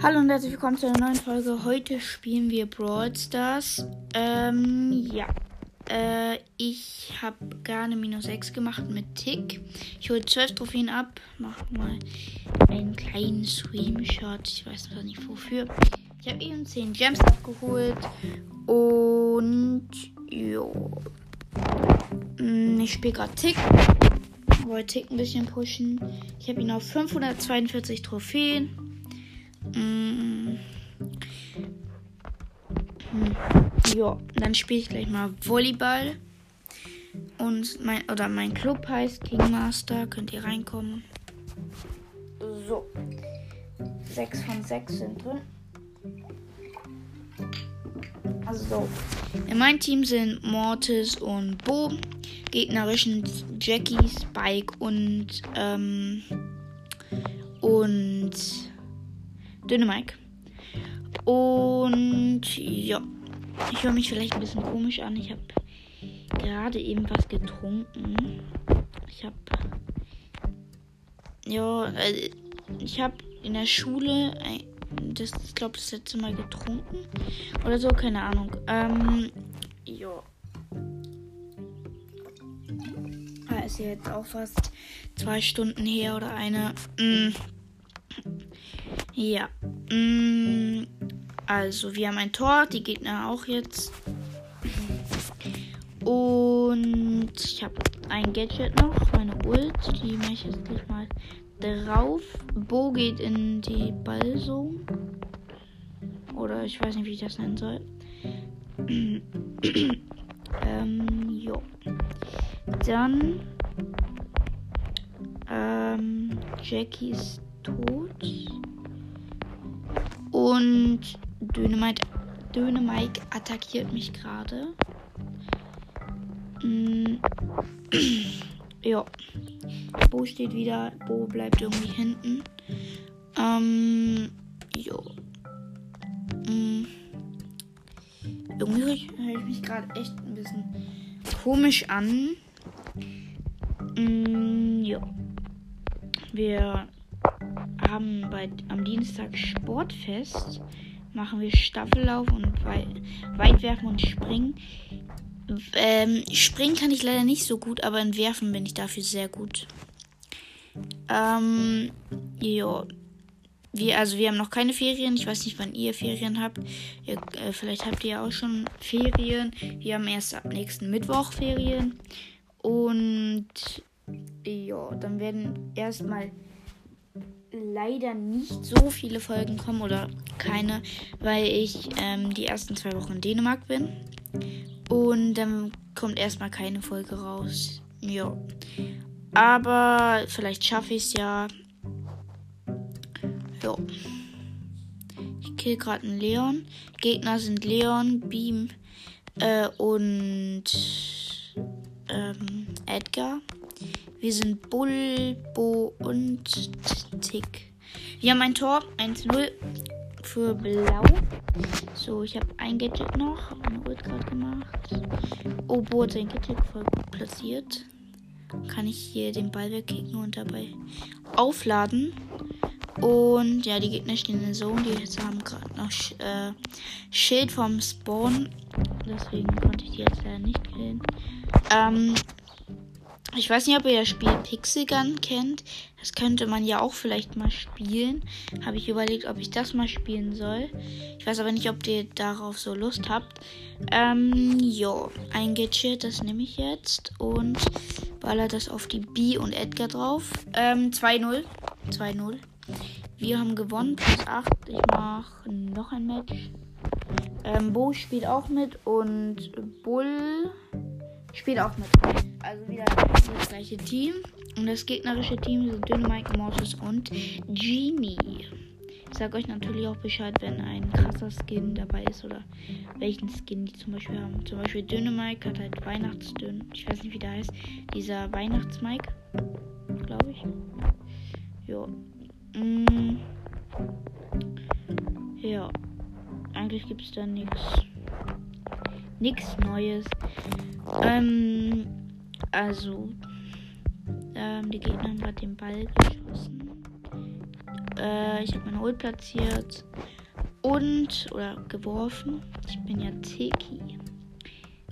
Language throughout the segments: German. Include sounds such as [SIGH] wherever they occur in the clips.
Hallo und herzlich willkommen zu einer neuen Folge. Heute spielen wir Brawl Stars. Ähm, ja. Äh, ich habe gerne minus 6 gemacht mit Tick. Ich hole 12 Trophäen ab. Mach mal einen kleinen Screenshot. Ich weiß noch nicht wofür. Ich habe eben 10 Gems abgeholt. Und, jo. Hm, ich spiele gerade Tick. Wollte Tick ein bisschen pushen. Ich habe ihn auf 542 Trophäen. Mm. Ja, dann spiele ich gleich mal Volleyball. Und mein oder mein Club heißt Kingmaster. Könnt ihr reinkommen. So. 6 von 6 sind drin. Also In meinem Team sind Mortis und Bo. Gegnerischen Jackie, Spike und ähm, und Dynamike. Und ja, ich höre mich vielleicht ein bisschen komisch an. Ich habe gerade eben was getrunken. Ich habe ja, äh, ich habe in der Schule das ich glaube das letzte Mal getrunken oder so, keine Ahnung. Ähm, ja. Ah, ist jetzt auch fast zwei Stunden her oder eine. Mm. Ja. Mm, also, wir haben ein Tor, die Gegner auch jetzt. Und ich habe ein Gadget noch, meine Ult. Die mache ich jetzt gleich mal drauf. Bo geht in die Ballzone. Oder ich weiß nicht, wie ich das nennen soll. [CLEARS THROAT] ähm, jo. Dann. Ähm, Jackie ist tot. Und Dynamite, Dynamite attackiert mich gerade. Mm. [CLEARS THROAT] ja. Bo steht wieder. Bo bleibt irgendwie hinten. Ähm. Jo. Mm. Irgendwie höre ich, hör ich mich gerade echt ein bisschen komisch an. Mm, ja. Wir haben bei, am Dienstag Sportfest. Machen wir Staffellauf und Wei Weitwerfen und Springen. Ähm, springen kann ich leider nicht so gut, aber in Werfen bin ich dafür sehr gut. Ähm, ja. Wir, also wir haben noch keine Ferien. Ich weiß nicht, wann ihr Ferien habt. Ihr, äh, vielleicht habt ihr auch schon Ferien. Wir haben erst ab nächsten Mittwoch Ferien. Und ja, dann werden erstmal leider nicht so viele Folgen kommen oder keine, weil ich ähm, die ersten zwei Wochen in Dänemark bin. Und dann kommt erstmal keine Folge raus. Ja. Aber vielleicht schaffe ich es ja. Ja. Ich kill gerade einen Leon. Gegner sind Leon, Beam äh, und ähm, Edgar. Wir sind Bull, Bo und Tick. Wir haben ein Tor, 1-0 für Blau. So, ich habe ein Gadget noch. Eine Ult gerade gemacht. Oh, Bo hat sein Gadget voll platziert. Kann ich hier den Ball wegkicken und dabei aufladen. Und ja, die Gegner stehen in der Zone. Die haben gerade noch äh, Schild vom Spawn. Deswegen konnte ich die jetzt leider nicht killen. Ähm, ich weiß nicht, ob ihr das Spiel Pixel Gun kennt. Das könnte man ja auch vielleicht mal spielen. Habe ich überlegt, ob ich das mal spielen soll. Ich weiß aber nicht, ob ihr darauf so Lust habt. Ähm, jo, ein Gadget, das nehme ich jetzt. Und baller das auf die B und Edgar drauf. Ähm, 2-0. 2-0. Wir haben gewonnen, plus 8. Ich mache noch ein Match. Ähm, Bo spielt auch mit und Bull spielt auch mit. Also wieder das gleiche Team. Und das gegnerische Team sind Dynamite, Mortis und Genie. Ich sage euch natürlich auch Bescheid, wenn ein krasser Skin dabei ist oder welchen Skin die zum Beispiel haben. Zum Beispiel Dynamite hat halt Weihnachtsdünn. Ich weiß nicht, wie der heißt. Dieser Weihnachtsmike. Glaube ich. Ja. Mm. Ja. Eigentlich gibt es da nichts. Nichts Neues. Ähm, also, ähm, die Gegner haben gerade den Ball geschossen. Äh, ich habe meine Ult platziert. Und, oder geworfen. Ich bin ja Tiki.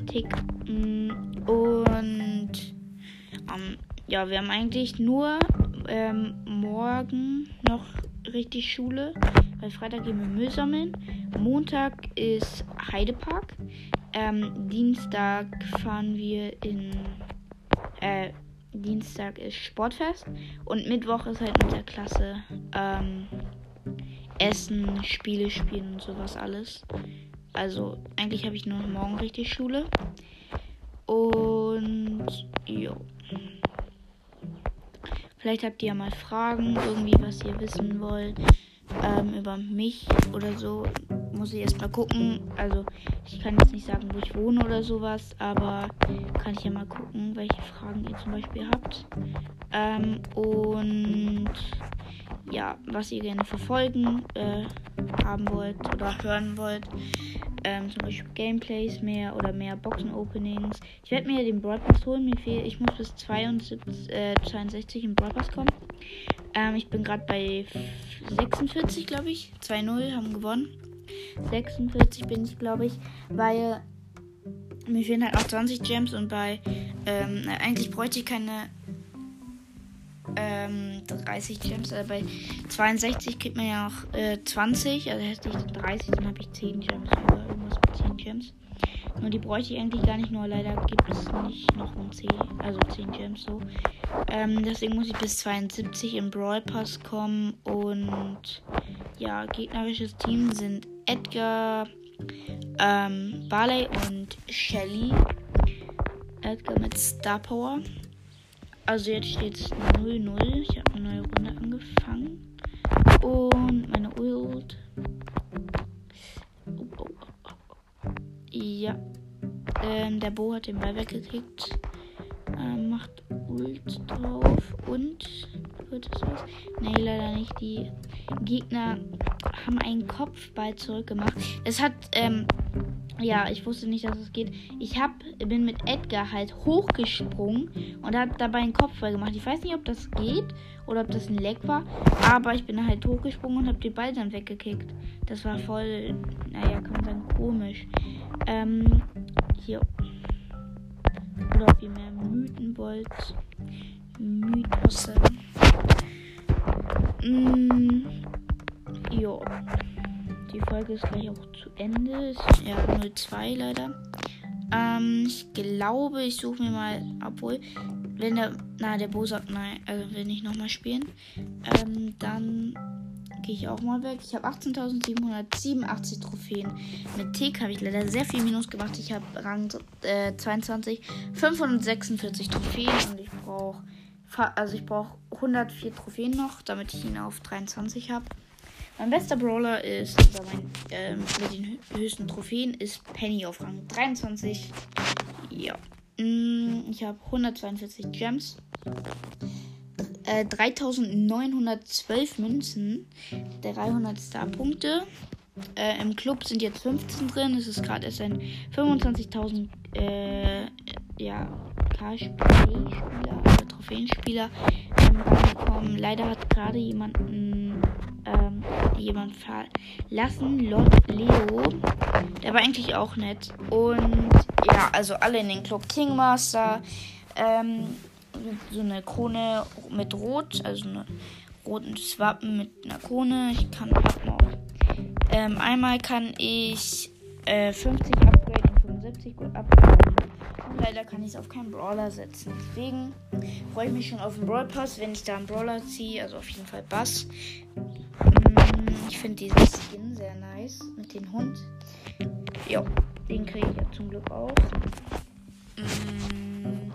Tick. Mm, und, ähm, ja, wir haben eigentlich nur ähm, morgen noch richtig Schule. Weil Freitag gehen wir Müll sammeln. Montag ist Heidepark. Ähm, Dienstag fahren wir in. Äh, Dienstag ist Sportfest. Und Mittwoch ist halt mit der Klasse ähm, Essen, Spiele spielen und sowas alles. Also eigentlich habe ich nur morgen richtig Schule. Und jo. Vielleicht habt ihr ja mal Fragen, irgendwie, was ihr wissen wollt ähm, über mich oder so. Muss ich erst mal gucken. Also, ich kann jetzt nicht sagen, wo ich wohne oder sowas, aber kann ich ja mal gucken, welche Fragen ihr zum Beispiel habt. Ähm, und ja, was ihr gerne verfolgen äh, haben wollt oder hören wollt ähm, zum Beispiel Gameplays mehr oder mehr Boxen-Openings. Ich werde mir den Broadcast holen. Mir fehlt, ich muss bis 72, äh, 62 im Broadcast kommen. Ähm, ich bin gerade bei 46, glaube ich. 2-0 haben gewonnen. 46 bin ich, glaube ich, weil mir fehlen halt auch 20 Gems und bei ähm, eigentlich bräuchte ich keine ähm, 30 Gems. Also bei 62 kriegt man ja auch äh, 20. Also hätte ich 30, dann habe ich 10 Gems oder irgendwas mit 10 Gems. Nur die bräuchte ich eigentlich gar nicht, nur leider gibt es nicht noch ein 10, also 10 Gems so. Ähm, deswegen muss ich bis 72 im Brawl Pass kommen und ja, gegnerisches Team sind Edgar, ähm, Barley und Shelly. Edgar mit Star Power. Also jetzt steht es 0-0. Ich habe eine neue Runde angefangen. Und meine Ult. Oh, oh, oh, ja. Ähm, der Bo hat den Ball weggekickt. Ähm, macht Ult drauf. Und es was? Nee, leider nicht. Die Gegner haben einen Kopfball zurückgemacht. Es hat, ähm, ja, ich wusste nicht, dass es geht. Ich hab, bin mit Edgar halt hochgesprungen und habe dabei einen Kopfball gemacht. Ich weiß nicht, ob das geht oder ob das ein Leck war, aber ich bin halt hochgesprungen und habe den Ball dann weggekickt. Das war voll, naja, kann man sagen, komisch. Ähm, hier. Oder ob ihr mehr Mythen wollt. Mythos. Mm, jo. Die Folge ist gleich auch zu Ende. Ist ja 02 leider. Ähm, ich glaube, ich suche mir mal, obwohl, wenn der, na, der Bo sagt nein, also will nicht nochmal spielen, ähm, dann gehe ich auch mal weg. Ich habe 18.787 Trophäen. Mit Tick habe ich leider sehr viel Minus gemacht. Ich habe Rang äh, 22, 546 Trophäen und ich brauche, also ich brauche 104 Trophäen noch, damit ich ihn auf 23 habe. Mein bester Brawler ist, also mein, ähm, mit den höchsten Trophäen ist Penny auf Rang 23. Ja. Mm, ich habe 142 Gems. Äh, 3912 Münzen. 300 Star-Punkte. Äh, Im Club sind jetzt 15 drin. Es ist gerade erst ein 25.000 äh, ja, KSP-Spieler, also Trophäenspieler ähm, reingekommen. Leider hat gerade jemanden ähm, jemand verlassen. Lord Leo. Der war eigentlich auch nett. Und ja, also alle in den Club Kingmaster. Ähm, so eine Krone mit Rot, also eine roten Wappen mit einer Krone. Ich kann. Ähm, einmal kann ich äh, 50 upgraden und 75 gut upgraden. Leider kann ich es auf keinen Brawler setzen. Deswegen freue ich mich schon auf den Brawl Pass, wenn ich da einen Brawler ziehe. Also auf jeden Fall Bass. Mm, ich finde diesen Skin sehr nice mit dem Hund. Ja, den kriege ich ja zum Glück auch. Mm,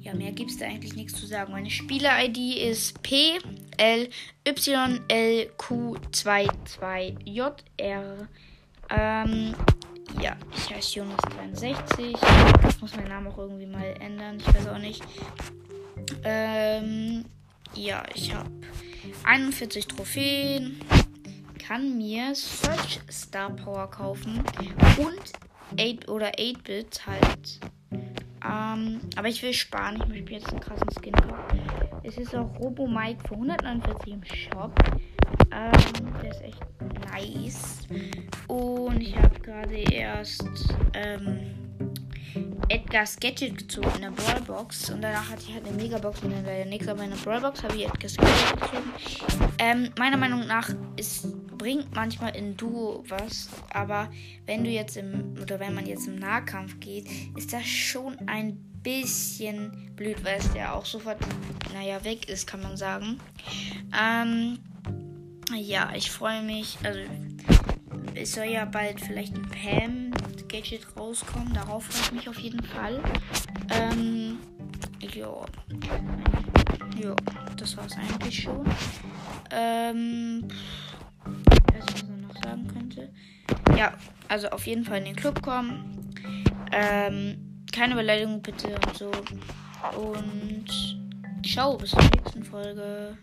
ja, mehr gibt es da eigentlich nichts zu sagen. Meine Spieler-ID ist P L Y L Q 22 J R. Ähm, ja, ich heiße Jonas63. Ich muss meinen Namen auch irgendwie mal ändern. Ich weiß auch nicht. Ähm, ja, ich habe 41 Trophäen. Kann mir Search Star Power kaufen. Und 8 oder 8-Bit halt. Ähm, aber ich will sparen. Ich möchte jetzt einen krassen Skin haben. Es ist auch Robo Mike für 149 im Shop. Ähm, der ist echt nice. Und ich habe gerade erst ähm, Edgar's Gadget gezogen in der Brawlbox. Und danach hatte ich halt eine Megabox und dann leider nichts. Aber in der Brawlbox habe ich Edgar's Gadget gezogen. Ähm, meiner Meinung nach ist, bringt manchmal in Duo was. Aber wenn du jetzt im, oder wenn man jetzt im Nahkampf geht, ist das schon ein bisschen blöd, weil es ja auch sofort, naja, weg ist, kann man sagen. Ähm, ja, ich freue mich. Also, es soll ja bald vielleicht ein Pam Gadget rauskommen. Darauf freue ich mich auf jeden Fall. Ähm, ja. Ja, das war es eigentlich schon. Ähm, ich weiß was man noch sagen könnte. Ja, also auf jeden Fall in den Club kommen. Ähm, keine Beleidigung bitte und so. Und ciao, bis zur nächsten Folge.